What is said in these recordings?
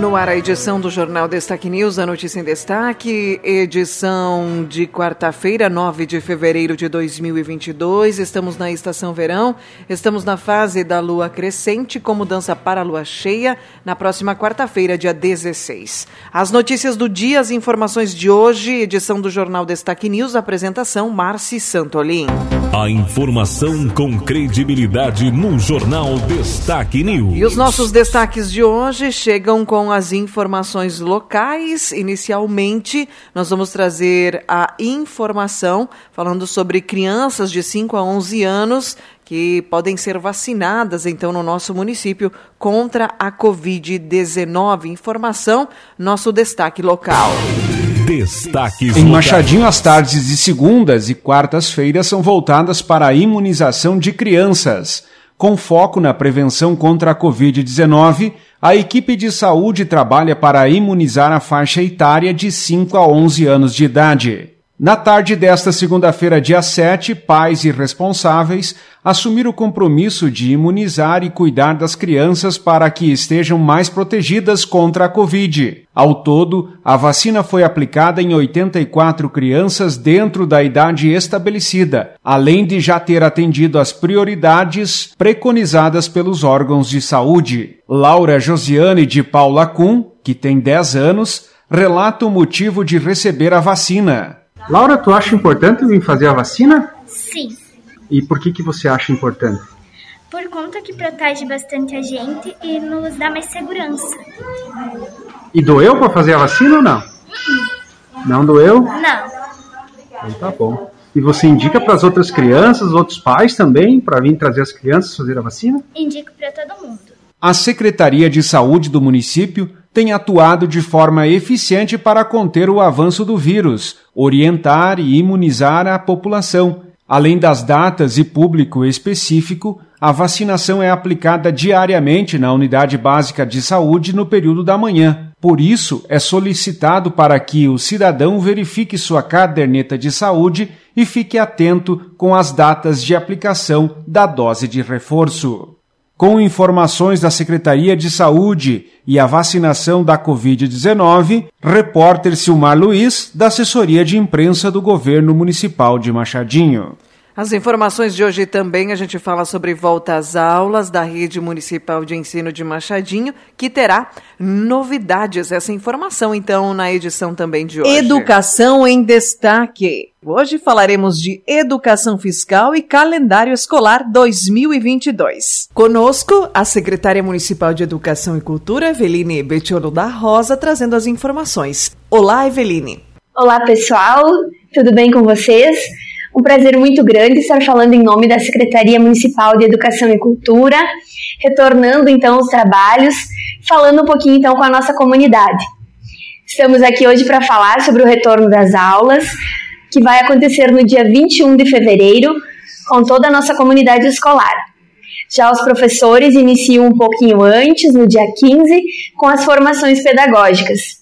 No ar, a edição do Jornal Destaque News, a notícia em destaque, edição de quarta-feira, 9 de fevereiro de 2022. Estamos na estação verão, estamos na fase da lua crescente, com mudança para a lua cheia, na próxima quarta-feira, dia 16. As notícias do dia, as informações de hoje, edição do Jornal Destaque News, apresentação Marci Santolin. A informação com credibilidade no Jornal Destaque News. E os nossos destaques de hoje chegam com as informações locais. Inicialmente, nós vamos trazer a informação falando sobre crianças de 5 a 11 anos que podem ser vacinadas, então, no nosso município contra a Covid-19. Informação, nosso destaque local. Destaques Em. Machadinho, as tardes de segundas e quartas-feiras são voltadas para a imunização de crianças. Com foco na prevenção contra a Covid-19, a equipe de saúde trabalha para imunizar a faixa etária de 5 a 11 anos de idade. Na tarde desta segunda-feira, dia 7, pais e responsáveis assumiram o compromisso de imunizar e cuidar das crianças para que estejam mais protegidas contra a Covid. Ao todo, a vacina foi aplicada em 84 crianças dentro da idade estabelecida, além de já ter atendido às prioridades preconizadas pelos órgãos de saúde. Laura Josiane de Paula Kuhn, que tem 10 anos, relata o motivo de receber a vacina. Laura, tu acha importante vir fazer a vacina? Sim, E por que, que você acha importante? por conta que protege bastante a gente e nos dá mais segurança. E doeu para fazer a vacina ou não? Não doeu? Não, Então tá bom. E você indica para as outras crianças, outros pais também, para vir trazer as crianças fazer a vacina? indico para todo mundo. A Secretaria de Saúde do município tem atuado de forma eficiente para conter o avanço do vírus, orientar e imunizar a população. Além das datas e público específico, a vacinação é aplicada diariamente na unidade básica de saúde no período da manhã. Por isso, é solicitado para que o cidadão verifique sua caderneta de saúde e fique atento com as datas de aplicação da dose de reforço. Com informações da Secretaria de Saúde e a vacinação da Covid-19, repórter Silmar Luiz, da assessoria de imprensa do governo municipal de Machadinho. As informações de hoje também a gente fala sobre volta às aulas da Rede Municipal de Ensino de Machadinho, que terá novidades. Essa informação, então, na edição também de hoje. Educação em destaque. Hoje falaremos de educação fiscal e calendário escolar 2022. Conosco, a secretária municipal de Educação e Cultura, Eveline Betiolo da Rosa, trazendo as informações. Olá, Eveline. Olá, pessoal, tudo bem com vocês? Um prazer muito grande estar falando em nome da Secretaria Municipal de Educação e Cultura, retornando então os trabalhos, falando um pouquinho então com a nossa comunidade. Estamos aqui hoje para falar sobre o retorno das aulas, que vai acontecer no dia 21 de fevereiro, com toda a nossa comunidade escolar. Já os professores iniciam um pouquinho antes, no dia 15, com as formações pedagógicas.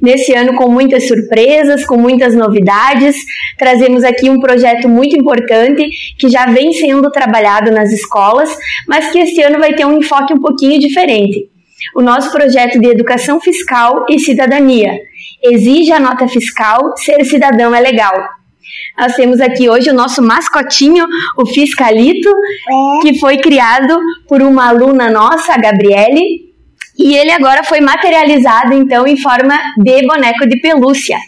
Nesse ano, com muitas surpresas, com muitas novidades, trazemos aqui um projeto muito importante que já vem sendo trabalhado nas escolas, mas que este ano vai ter um enfoque um pouquinho diferente. O nosso projeto de educação fiscal e cidadania. Exige a nota fiscal, ser cidadão é legal. Nós temos aqui hoje o nosso mascotinho, o Fiscalito, que foi criado por uma aluna nossa, a Gabriele, e ele agora foi materializado então em forma de boneco de pelúcia.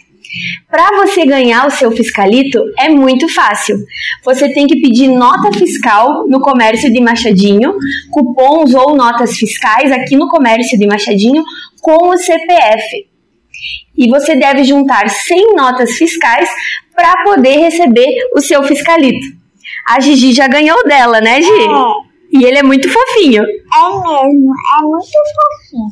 Para você ganhar o seu fiscalito é muito fácil. Você tem que pedir nota fiscal no comércio de Machadinho, cupons ou notas fiscais aqui no comércio de Machadinho com o CPF. E você deve juntar 100 notas fiscais para poder receber o seu fiscalito. A Gigi já ganhou dela, né, Gi? E ele é muito fofinho. É mesmo, é muito fofinho.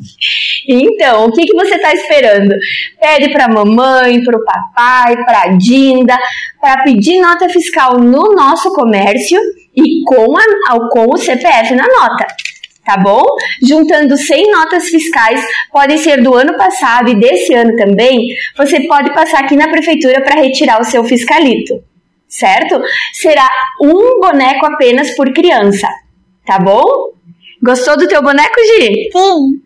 Então, o que, que você está esperando? Pede para a mamãe, para o papai, para a Dinda, para pedir nota fiscal no nosso comércio e com, a, com o CPF na nota. Tá bom? Juntando 100 notas fiscais, podem ser do ano passado e desse ano também, você pode passar aqui na prefeitura para retirar o seu fiscalito. Certo? Será um boneco apenas por criança. Tá bom? Gostou do teu boneco, Gi? Sim.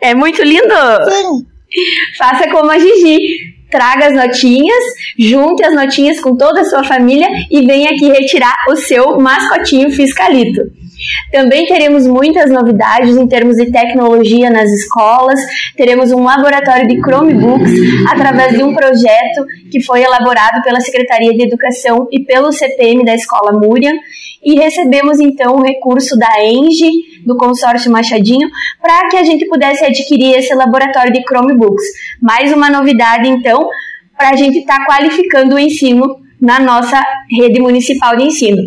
É muito lindo? Sim. Faça como a Gigi. Traga as notinhas, junte as notinhas com toda a sua família e venha aqui retirar o seu mascotinho fiscalito. Também teremos muitas novidades em termos de tecnologia nas escolas. Teremos um laboratório de Chromebooks através de um projeto que foi elaborado pela Secretaria de Educação e pelo CPM da Escola Múria. E recebemos então o recurso da ENGE, do consórcio Machadinho, para que a gente pudesse adquirir esse laboratório de Chromebooks. Mais uma novidade, então, para a gente estar tá qualificando o ensino na nossa rede municipal de ensino.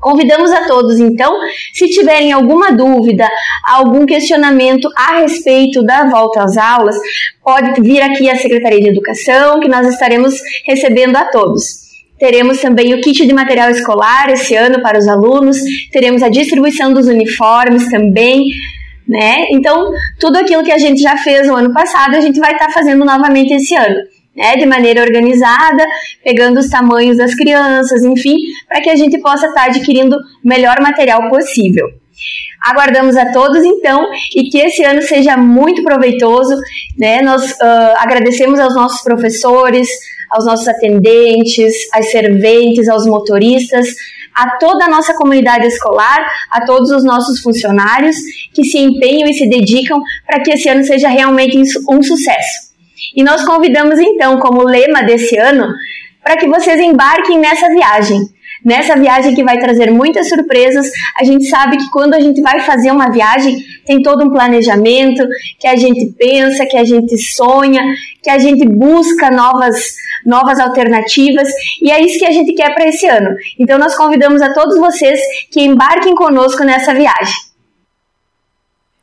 Convidamos a todos, então, se tiverem alguma dúvida, algum questionamento a respeito da volta às aulas, pode vir aqui à Secretaria de Educação, que nós estaremos recebendo a todos. Teremos também o kit de material escolar esse ano para os alunos, teremos a distribuição dos uniformes também, né? Então, tudo aquilo que a gente já fez no ano passado, a gente vai estar fazendo novamente esse ano né, de maneira organizada, pegando os tamanhos das crianças, enfim, para que a gente possa estar adquirindo o melhor material possível. Aguardamos a todos então e que esse ano seja muito proveitoso. Né? Nós uh, agradecemos aos nossos professores, aos nossos atendentes, às serventes, aos motoristas, a toda a nossa comunidade escolar, a todos os nossos funcionários que se empenham e se dedicam para que esse ano seja realmente um sucesso. E nós convidamos então, como lema desse ano, para que vocês embarquem nessa viagem. Nessa viagem que vai trazer muitas surpresas, a gente sabe que quando a gente vai fazer uma viagem, tem todo um planejamento, que a gente pensa, que a gente sonha, que a gente busca novas novas alternativas, e é isso que a gente quer para esse ano. Então nós convidamos a todos vocês que embarquem conosco nessa viagem.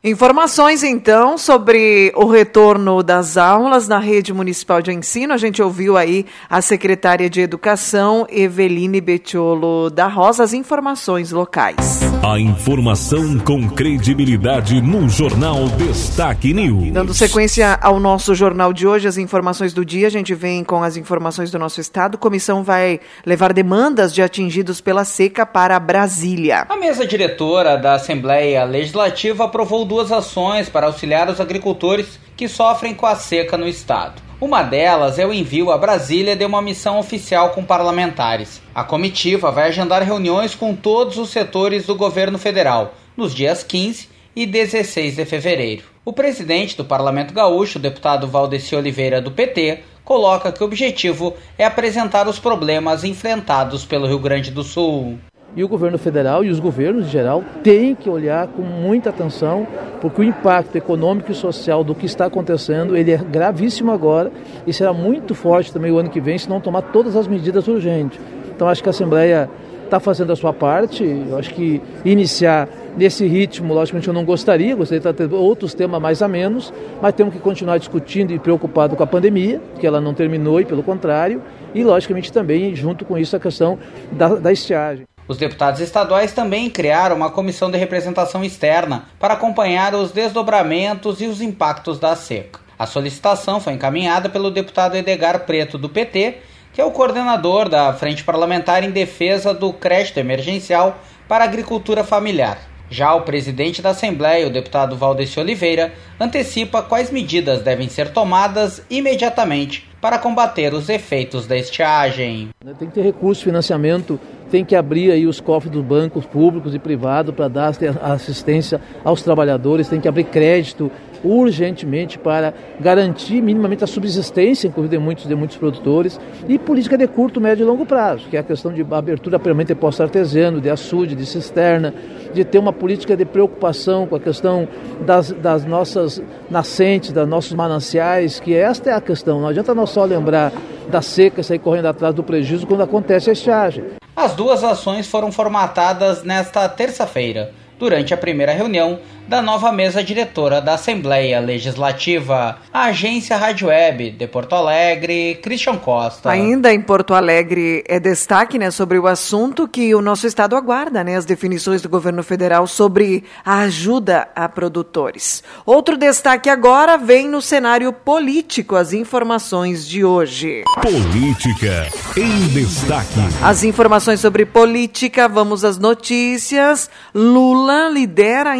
Informações então sobre o retorno das aulas na rede municipal de ensino. A gente ouviu aí a secretária de Educação, Eveline Betiolo da Rosa, as informações locais. A informação com credibilidade no Jornal Destaque News. Dando sequência ao nosso jornal de hoje, as informações do dia, a gente vem com as informações do nosso estado. comissão vai levar demandas de atingidos pela seca para Brasília. A mesa diretora da Assembleia Legislativa aprovou duas ações para auxiliar os agricultores que sofrem com a seca no estado. Uma delas é o envio a Brasília de uma missão oficial com parlamentares. A comitiva vai agendar reuniões com todos os setores do governo federal nos dias 15 e 16 de fevereiro. O presidente do Parlamento Gaúcho, o deputado Valdeci Oliveira do PT, coloca que o objetivo é apresentar os problemas enfrentados pelo Rio Grande do Sul. E o governo federal e os governos em geral têm que olhar com muita atenção, porque o impacto econômico e social do que está acontecendo, ele é gravíssimo agora e será muito forte também o ano que vem se não tomar todas as medidas urgentes. Então acho que a Assembleia está fazendo a sua parte, eu acho que iniciar nesse ritmo, logicamente eu não gostaria, gostaria de ter outros temas mais a menos, mas temos que continuar discutindo e preocupado com a pandemia, que ela não terminou e pelo contrário, e logicamente também junto com isso a questão da, da estiagem. Os deputados estaduais também criaram uma comissão de representação externa para acompanhar os desdobramentos e os impactos da seca. A solicitação foi encaminhada pelo deputado Edgar Preto, do PT, que é o coordenador da Frente Parlamentar em Defesa do Crédito Emergencial para Agricultura Familiar. Já o presidente da Assembleia, o deputado Valdeci Oliveira, antecipa quais medidas devem ser tomadas imediatamente para combater os efeitos da estiagem. Tem que ter recurso, financiamento tem que abrir aí os cofres dos bancos públicos e privados para dar assistência aos trabalhadores, tem que abrir crédito urgentemente para garantir minimamente a subsistência, inclusive de muitos, de muitos produtores, e política de curto, médio e longo prazo, que é a questão de abertura permanente de posto artesiano, de açude, de cisterna, de ter uma política de preocupação com a questão das, das nossas nascentes, dos nossos mananciais, que esta é a questão. Não adianta nós só lembrar da seca e sair correndo atrás do prejuízo quando acontece a estiagem. As duas ações foram formatadas nesta terça-feira durante a primeira reunião da nova mesa diretora da Assembleia Legislativa, a agência Rádio Web de Porto Alegre, Christian Costa. Ainda em Porto Alegre é destaque né, sobre o assunto que o nosso estado aguarda, né, as definições do governo federal sobre a ajuda a produtores. Outro destaque agora vem no cenário político, as informações de hoje. Política em destaque. As informações sobre política, vamos às notícias. Lula lidera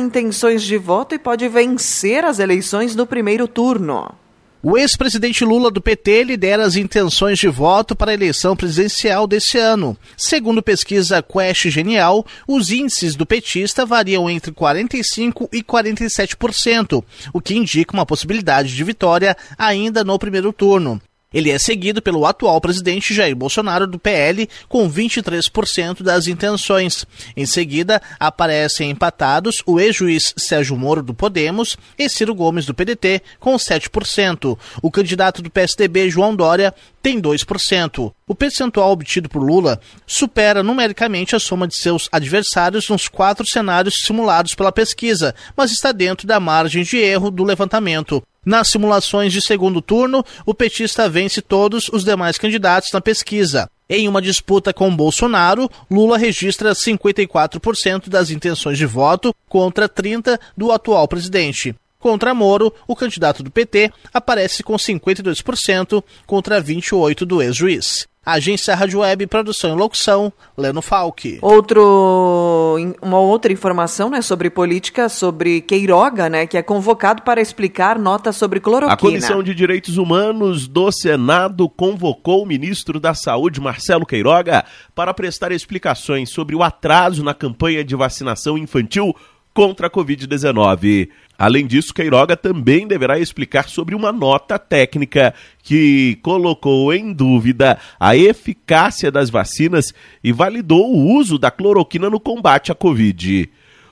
intenções de voto e pode vencer as eleições no primeiro turno. O ex-presidente Lula do PT lidera as intenções de voto para a eleição presidencial desse ano. Segundo pesquisa Quest Genial, os índices do petista variam entre 45% e 47%, o que indica uma possibilidade de vitória ainda no primeiro turno. Ele é seguido pelo atual presidente Jair Bolsonaro do PL com 23% das intenções. Em seguida, aparecem empatados o ex-juiz Sérgio Moro do Podemos e Ciro Gomes do PDT com 7%. O candidato do PSDB, João Dória, tem 2%. O percentual obtido por Lula supera numericamente a soma de seus adversários nos quatro cenários simulados pela pesquisa, mas está dentro da margem de erro do levantamento. Nas simulações de segundo turno, o petista vence todos os demais candidatos na pesquisa. Em uma disputa com Bolsonaro, Lula registra 54% das intenções de voto contra 30% do atual presidente. Contra Moro, o candidato do PT aparece com 52% contra 28% do ex-juiz. Agência Rádio Web, produção e locução, Leno Falck. Outro, uma outra informação né, sobre política, sobre Queiroga, né, que é convocado para explicar nota sobre cloroquina. A Comissão de Direitos Humanos do Senado convocou o ministro da Saúde, Marcelo Queiroga, para prestar explicações sobre o atraso na campanha de vacinação infantil contra a Covid-19. Além disso, Queiroga também deverá explicar sobre uma nota técnica que colocou em dúvida a eficácia das vacinas e validou o uso da cloroquina no combate à Covid.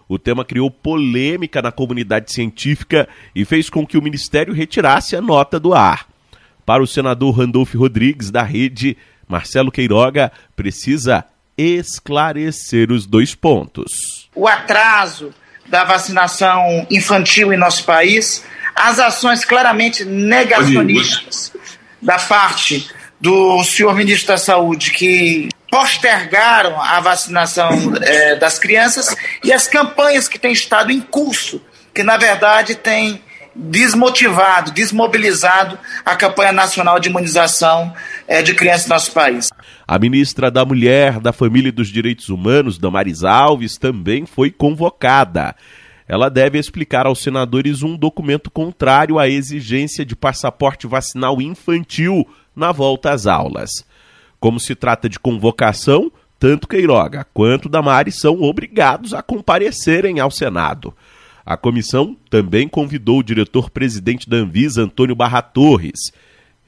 O tema criou polêmica na comunidade científica e fez com que o Ministério retirasse a nota do ar. Para o senador Randolph Rodrigues, da rede, Marcelo Queiroga precisa esclarecer os dois pontos. O atraso da vacinação infantil em nosso país, as ações claramente negacionistas da parte do senhor ministro da Saúde, que postergaram a vacinação é, das crianças, e as campanhas que têm estado em curso, que na verdade têm desmotivado, desmobilizado a campanha nacional de imunização é, de crianças no nosso país. A ministra da Mulher, da Família e dos Direitos Humanos, Damaris Alves, também foi convocada. Ela deve explicar aos senadores um documento contrário à exigência de passaporte vacinal infantil na volta às aulas. Como se trata de convocação, tanto Queiroga quanto Damares são obrigados a comparecerem ao Senado. A comissão também convidou o diretor-presidente da Anvisa, Antônio Barra Torres.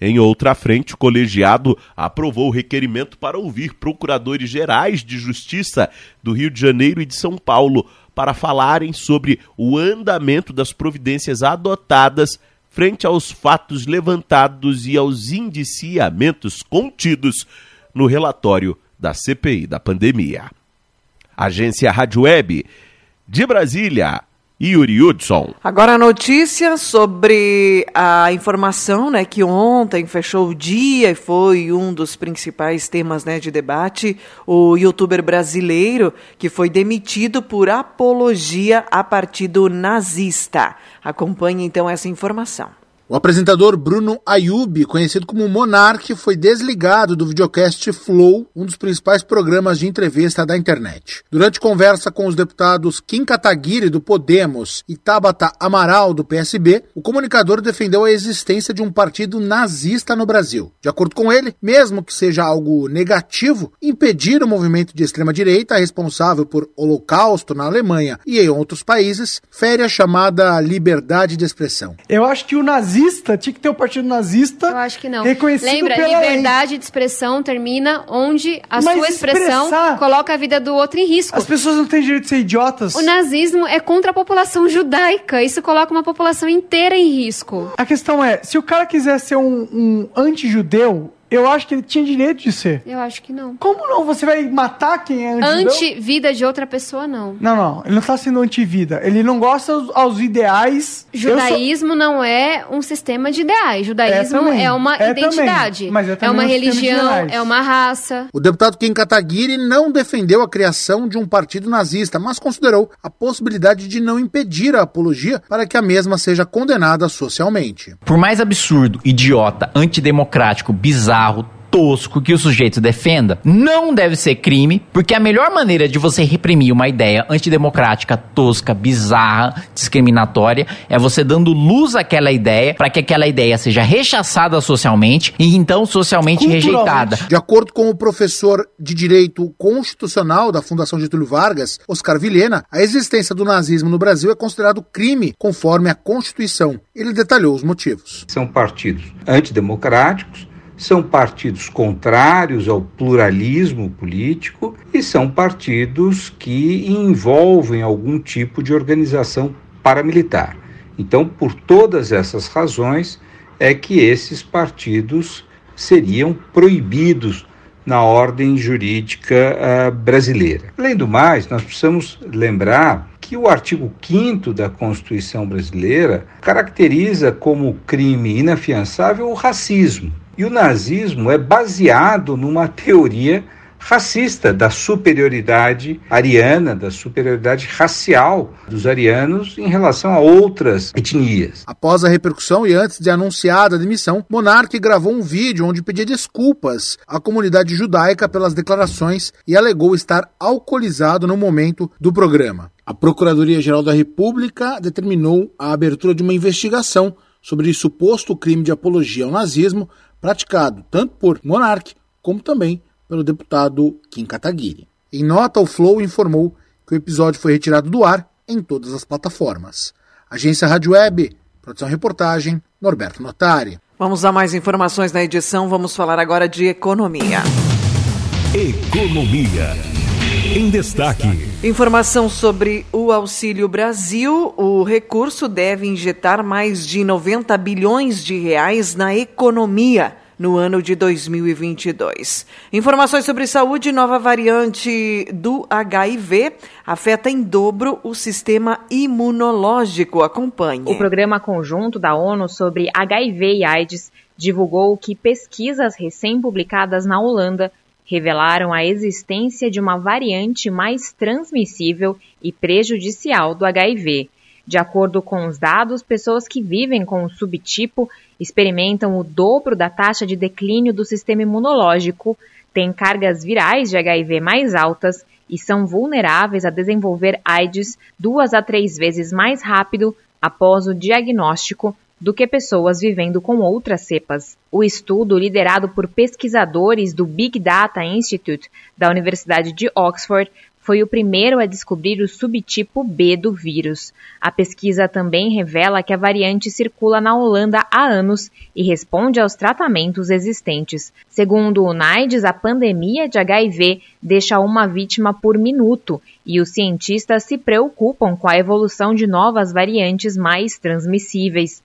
Em outra frente, o colegiado aprovou o requerimento para ouvir procuradores gerais de justiça do Rio de Janeiro e de São Paulo para falarem sobre o andamento das providências adotadas frente aos fatos levantados e aos indiciamentos contidos no relatório da CPI da pandemia. Agência Rádio Web de Brasília. Yuri Hudson. Agora a notícia sobre a informação, né, que ontem fechou o dia e foi um dos principais temas, né, de debate, o youtuber brasileiro que foi demitido por apologia a partido nazista. Acompanhe então essa informação. O apresentador Bruno Ayub, conhecido como Monark, foi desligado do videocast Flow, um dos principais programas de entrevista da internet. Durante conversa com os deputados Kim Kataguiri, do Podemos, e Tabata Amaral, do PSB, o comunicador defendeu a existência de um partido nazista no Brasil. De acordo com ele, mesmo que seja algo negativo, impedir o movimento de extrema-direita responsável por holocausto na Alemanha e em outros países fere a chamada liberdade de expressão. Eu acho que o nazismo nazista, tinha que ter o um partido nazista. Eu acho que não. Reconhecido Lembra, pela liberdade lei. de expressão termina onde a Mas sua expressão expressar... coloca a vida do outro em risco. As pessoas não têm direito de ser idiotas. O nazismo é contra a população judaica. Isso coloca uma população inteira em risco. A questão é, se o cara quiser ser um, um anti-judeu, Eu acho que ele tinha direito de ser. Eu acho que não. Como não? Você vai matar quem é Anti-vida de outra pessoa, não. Não, não. Ele não está sendo anti-vida. Ele não gosta aos, aos ideais. Judaísmo sou... não é um sistema de ideais. Judaísmo é, é uma é identidade. Mas é, é uma um religião, é uma raça. O deputado Kim Kataguiri não defendeu a criação de um partido nazista, mas considerou a possibilidade de não impedir a apologia para que a mesma seja condenada socialmente. Por mais absurdo, idiota, antidemocrático, bizarro, tosco que o sujeito defenda não deve ser crime, porque a melhor maneira de você reprimir uma ideia antidemocrática, tosca, bizarra, discriminatória é você dando luz àquela ideia para que aquela ideia seja rechaçada socialmente e então socialmente rejeitada. De acordo com o professor de Direito Constitucional da Fundação Getúlio Vargas, Oscar Vilhena, a existência do nazismo no Brasil é considerado crime conforme a Constituição. Ele detalhou os motivos. São partidos antidemocráticos são partidos contrários ao pluralismo político e são partidos que envolvem algum tipo de organização paramilitar. Então, por todas essas razões, é que esses partidos seriam proibidos na ordem jurídica uh, brasileira. Além do mais, nós precisamos lembrar que o artigo 5 da Constituição brasileira caracteriza como crime inafiançável o racismo. E o nazismo é baseado numa teoria racista da superioridade ariana, da superioridade racial dos arianos em relação a outras etnias. Após a repercussão e antes de anunciada a demissão, Monarque gravou um vídeo onde pedia desculpas à comunidade judaica pelas declarações e alegou estar alcoolizado no momento do programa. A Procuradoria-Geral da República determinou a abertura de uma investigação sobre suposto crime de apologia ao nazismo praticado tanto por Monark como também pelo deputado Kim Kataguiri. Em nota, o Flow informou que o episódio foi retirado do ar em todas as plataformas. Agência Rádio Web, produção e reportagem, Norberto Notari. Vamos a mais informações na edição, vamos falar agora de economia. Economia. Em destaque. Informação sobre o Auxílio Brasil. O recurso deve injetar mais de 90 bilhões de reais na economia no ano de 2022. Informações sobre saúde: nova variante do HIV afeta em dobro o sistema imunológico. Acompanhe. O programa conjunto da ONU sobre HIV e AIDS divulgou que pesquisas recém-publicadas na Holanda revelaram a existência de uma variante mais transmissível e prejudicial do HIV. De acordo com os dados, pessoas que vivem com o subtipo experimentam o dobro da taxa de declínio do sistema imunológico, têm cargas virais de HIV mais altas e são vulneráveis a desenvolver AIDS duas a três vezes mais rápido após o diagnóstico do que pessoas vivendo com outras cepas. O estudo, liderado por pesquisadores do Big Data Institute da Universidade de Oxford, foi o primeiro a descobrir o subtipo B do vírus. A pesquisa também revela que a variante circula na Holanda há anos e responde aos tratamentos existentes. Segundo o NIDES, a pandemia de HIV deixa uma vítima por minuto e os cientistas se preocupam com a evolução de novas variantes mais transmissíveis.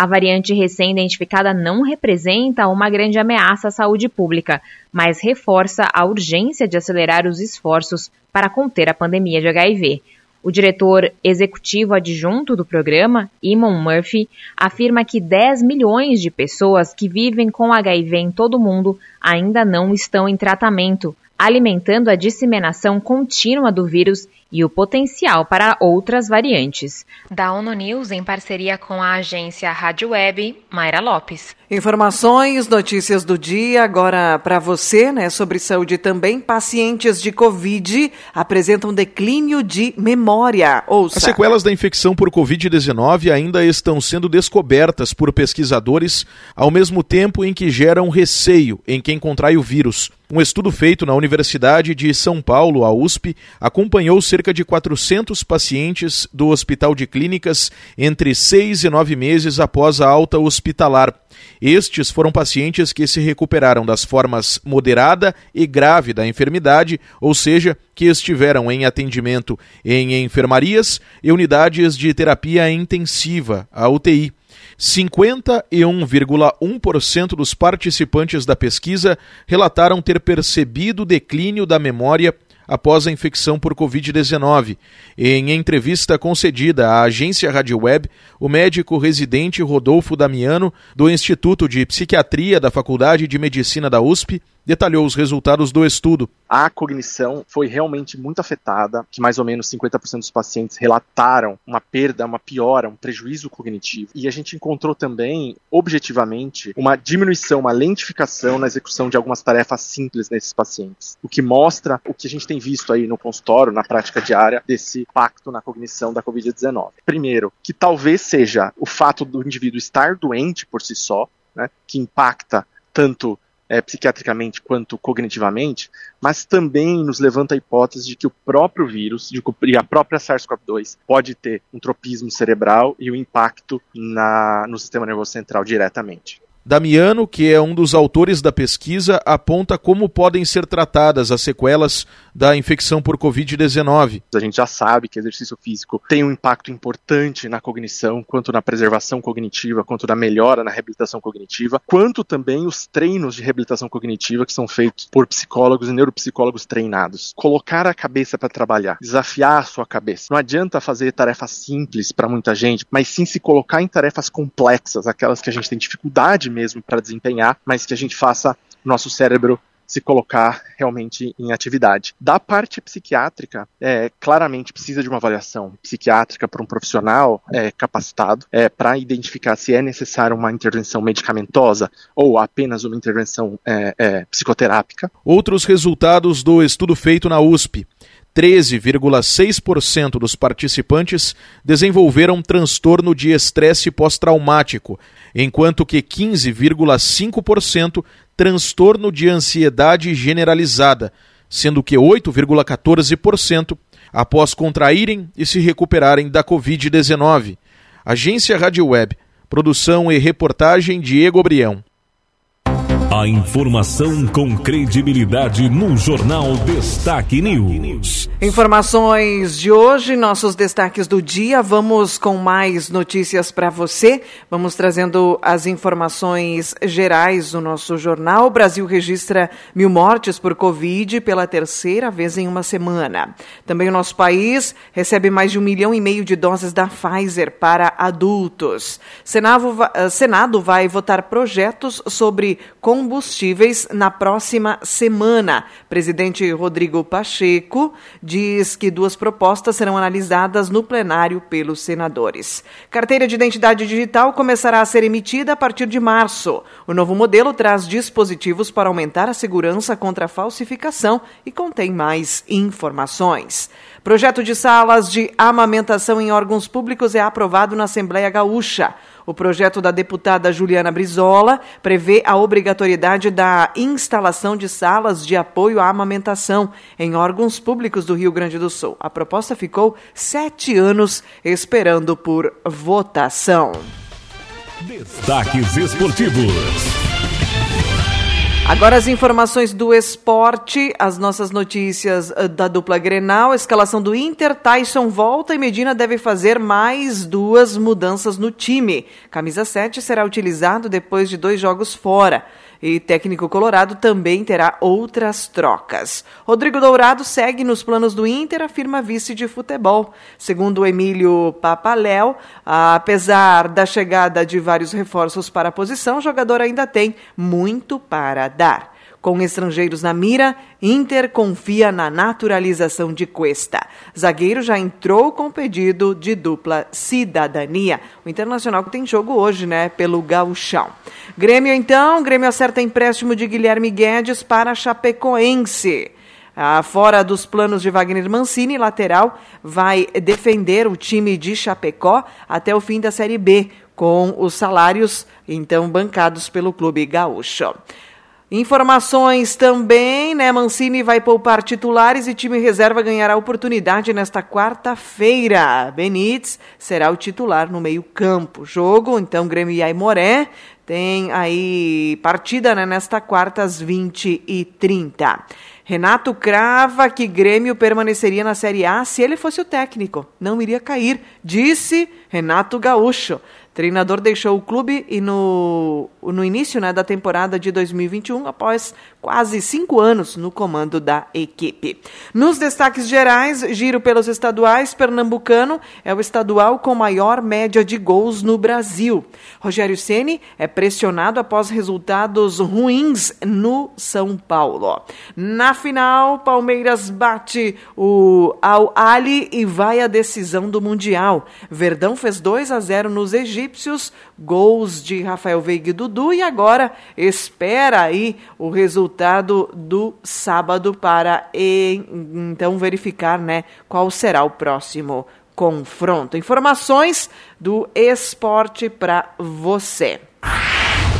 A variante recém-identificada não representa uma grande ameaça à saúde pública, mas reforça a urgência de acelerar os esforços para conter a pandemia de HIV. O diretor executivo adjunto do programa, Eamon Murphy, afirma que 10 milhões de pessoas que vivem com HIV em todo o mundo ainda não estão em tratamento, alimentando a disseminação contínua do vírus e o potencial para outras variantes. Da ONU News, em parceria com a agência Rádio Web, Mayra Lopes. Informações, notícias do dia, agora para você, né, sobre saúde também. Pacientes de Covid apresentam declínio de memória. Ouça. As sequelas da infecção por Covid-19 ainda estão sendo descobertas por pesquisadores, ao mesmo tempo em que geram receio em quem contrai o vírus. Um estudo feito na Universidade de São Paulo, a USP, acompanhou cerca de 400 pacientes do Hospital de Clínicas entre seis e nove meses após a alta hospitalar. Estes foram pacientes que se recuperaram das formas moderada e grave da enfermidade, ou seja, que estiveram em atendimento em enfermarias e unidades de terapia intensiva, a UTI. 51,1% dos participantes da pesquisa relataram ter percebido o declínio da memória após a infecção por Covid-19. Em entrevista concedida à agência Rádio Web, o médico residente Rodolfo Damiano, do Instituto de Psiquiatria da Faculdade de Medicina da USP, detalhou os resultados do estudo. A cognição foi realmente muito afetada, que mais ou menos 50% dos pacientes relataram uma perda, uma piora, um prejuízo cognitivo. E a gente encontrou também, objetivamente, uma diminuição, uma lentificação na execução de algumas tarefas simples nesses pacientes. O que mostra o que a gente tem visto aí no consultório, na prática diária, desse impacto na cognição da Covid-19. Primeiro, que talvez seja o fato do indivíduo estar doente por si só, né, que impacta tanto é, psiquiatricamente quanto cognitivamente, mas também nos levanta a hipótese de que o próprio vírus de, e a própria SARS-CoV-2 pode ter um tropismo cerebral e o um impacto na, no sistema nervoso central diretamente. Damiano, que é um dos autores da pesquisa, aponta como podem ser tratadas as sequelas da infecção por Covid-19. A gente já sabe que exercício físico tem um impacto importante na cognição, quanto na preservação cognitiva, quanto na melhora na reabilitação cognitiva, quanto também os treinos de reabilitação cognitiva que são feitos por psicólogos e neuropsicólogos treinados. Colocar a cabeça para trabalhar, desafiar a sua cabeça. Não adianta fazer tarefas simples para muita gente, mas sim se colocar em tarefas complexas, aquelas que a gente tem dificuldade mesmo para desempenhar, mas que a gente faça nosso cérebro se colocar realmente em atividade. Da parte psiquiátrica, é, claramente precisa de uma avaliação psiquiátrica para um profissional é, capacitado é, para identificar se é necessário uma intervenção medicamentosa ou apenas uma intervenção é, é, psicoterápica. Outros resultados do estudo feito na USP. 13,6% dos participantes desenvolveram transtorno de estresse pós-traumático, enquanto que 15,5% transtorno de ansiedade generalizada, sendo que 8,14% após contraírem e se recuperarem da Covid-19. Agência Rádio Web, produção e reportagem Diego Brião. A informação com credibilidade no Jornal Destaque News. Informações de hoje, nossos destaques do dia. Vamos com mais notícias para você. Vamos trazendo as informações gerais do nosso jornal. O Brasil registra mil mortes por Covid pela terceira vez em uma semana. Também o nosso país recebe mais de um milhão e meio de doses da Pfizer para adultos. Senado, Senado vai votar projetos sobre combustíveis na próxima semana. Presidente Rodrigo Pacheco diz que duas propostas serão analisadas no plenário pelos senadores. Carteira de identidade digital começará a ser emitida a partir de março. O novo modelo traz dispositivos para aumentar a segurança contra a falsificação e contém mais informações. Projeto de salas de amamentação em órgãos públicos é aprovado na Assembleia Gaúcha. O projeto da deputada Juliana Brizola prevê a obrigatoriedade da instalação de salas de apoio à amamentação em órgãos públicos do Rio Grande do Sul. A proposta ficou sete anos esperando por votação. Destaques esportivos. Agora as informações do esporte, as nossas notícias uh, da dupla Grenal, escalação do Inter, Tyson volta e Medina deve fazer mais duas mudanças no time. Camisa 7 será utilizado depois de dois jogos fora e técnico colorado também terá outras trocas. Rodrigo Dourado segue nos planos do Inter, afirma vice de futebol. Segundo Emílio Papaléu, apesar da chegada de vários reforços para a posição, o jogador ainda tem muito para dar. Com estrangeiros na mira, Inter confia na naturalização de Cuesta. Zagueiro já entrou com pedido de dupla cidadania. O Internacional tem jogo hoje, né, pelo Gauchão. Grêmio então, Grêmio acerta empréstimo de Guilherme Guedes para Chapecoense. Ah, fora dos planos de Wagner Mancini, lateral vai defender o time de Chapecó até o fim da Série B, com os salários então bancados pelo clube gaúcho. Informações também, né? Mancini vai poupar titulares e time reserva ganhará oportunidade nesta quarta-feira. Benítez será o titular no meio-campo. Jogo, então, Grêmio e Aimoré tem aí partida né, nesta quarta às 20 e 30 Renato crava que Grêmio permaneceria na Série A se ele fosse o técnico. Não iria cair, disse Renato Gaúcho. Treinador deixou o clube e no, no início né, da temporada de 2021, após quase cinco anos no comando da equipe. Nos destaques gerais, giro pelos estaduais, Pernambucano é o estadual com maior média de gols no Brasil. Rogério Ceni é pressionado após resultados ruins no São Paulo. Na final, Palmeiras bate o Al Ali e vai à decisão do Mundial. Verdão fez 2 a 0 nos egípcios, gols de Rafael Veiga e Dudu e agora espera aí o resultado do sábado para então verificar, né, qual será o próximo confronto. Informações do esporte para você.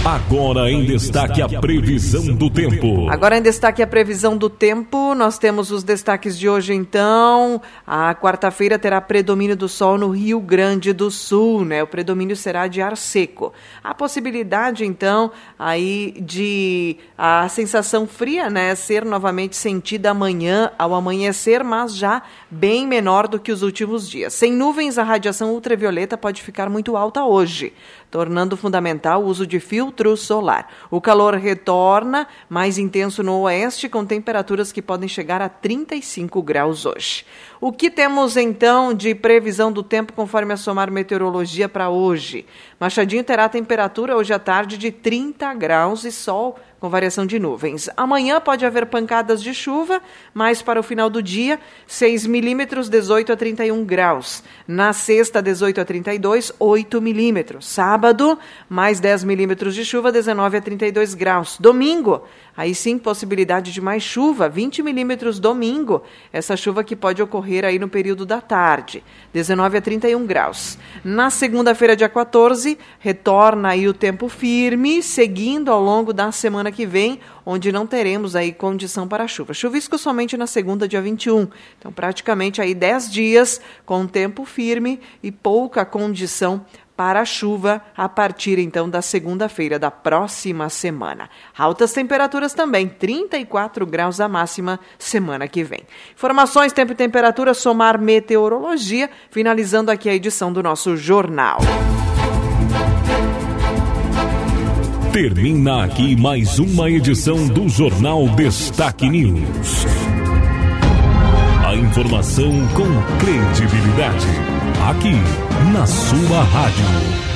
Agora em destaque a previsão do tempo. Agora em destaque a previsão do tempo. Nós temos os destaques de hoje então. A quarta-feira terá predomínio do sol no Rio Grande do Sul, né? O predomínio será de ar seco. A possibilidade então aí de a sensação fria, né, ser novamente sentida amanhã ao amanhecer, mas já bem menor do que os últimos dias. Sem nuvens, a radiação ultravioleta pode ficar muito alta hoje tornando fundamental o uso de filtro solar. O calor retorna, mais intenso no oeste, com temperaturas que podem chegar a 35 graus hoje. O que temos então de previsão do tempo conforme a Somar Meteorologia para hoje? Machadinho terá temperatura hoje à tarde de 30 graus e sol com variação de nuvens. Amanhã pode haver pancadas de chuva, mas para o final do dia, 6 milímetros, 18 a 31 graus. Na sexta, 18 a 32, 8 milímetros. Sábado, mais 10 milímetros de chuva, 19 a 32 graus. Domingo, Aí sim, possibilidade de mais chuva, 20 milímetros domingo. Essa chuva que pode ocorrer aí no período da tarde, 19 a 31 graus. Na segunda-feira, dia 14, retorna aí o tempo firme, seguindo ao longo da semana que vem, onde não teremos aí condição para chuva. Chuvisco somente na segunda, dia 21. Então, praticamente aí 10 dias com tempo firme e pouca condição para a chuva a partir então da segunda-feira da próxima semana. Altas temperaturas também, 34 graus a máxima semana que vem. Informações, tempo e temperatura, somar meteorologia, finalizando aqui a edição do nosso jornal. Termina aqui mais uma edição do Jornal Destaque News. A informação com credibilidade. Aqui, na sua rádio.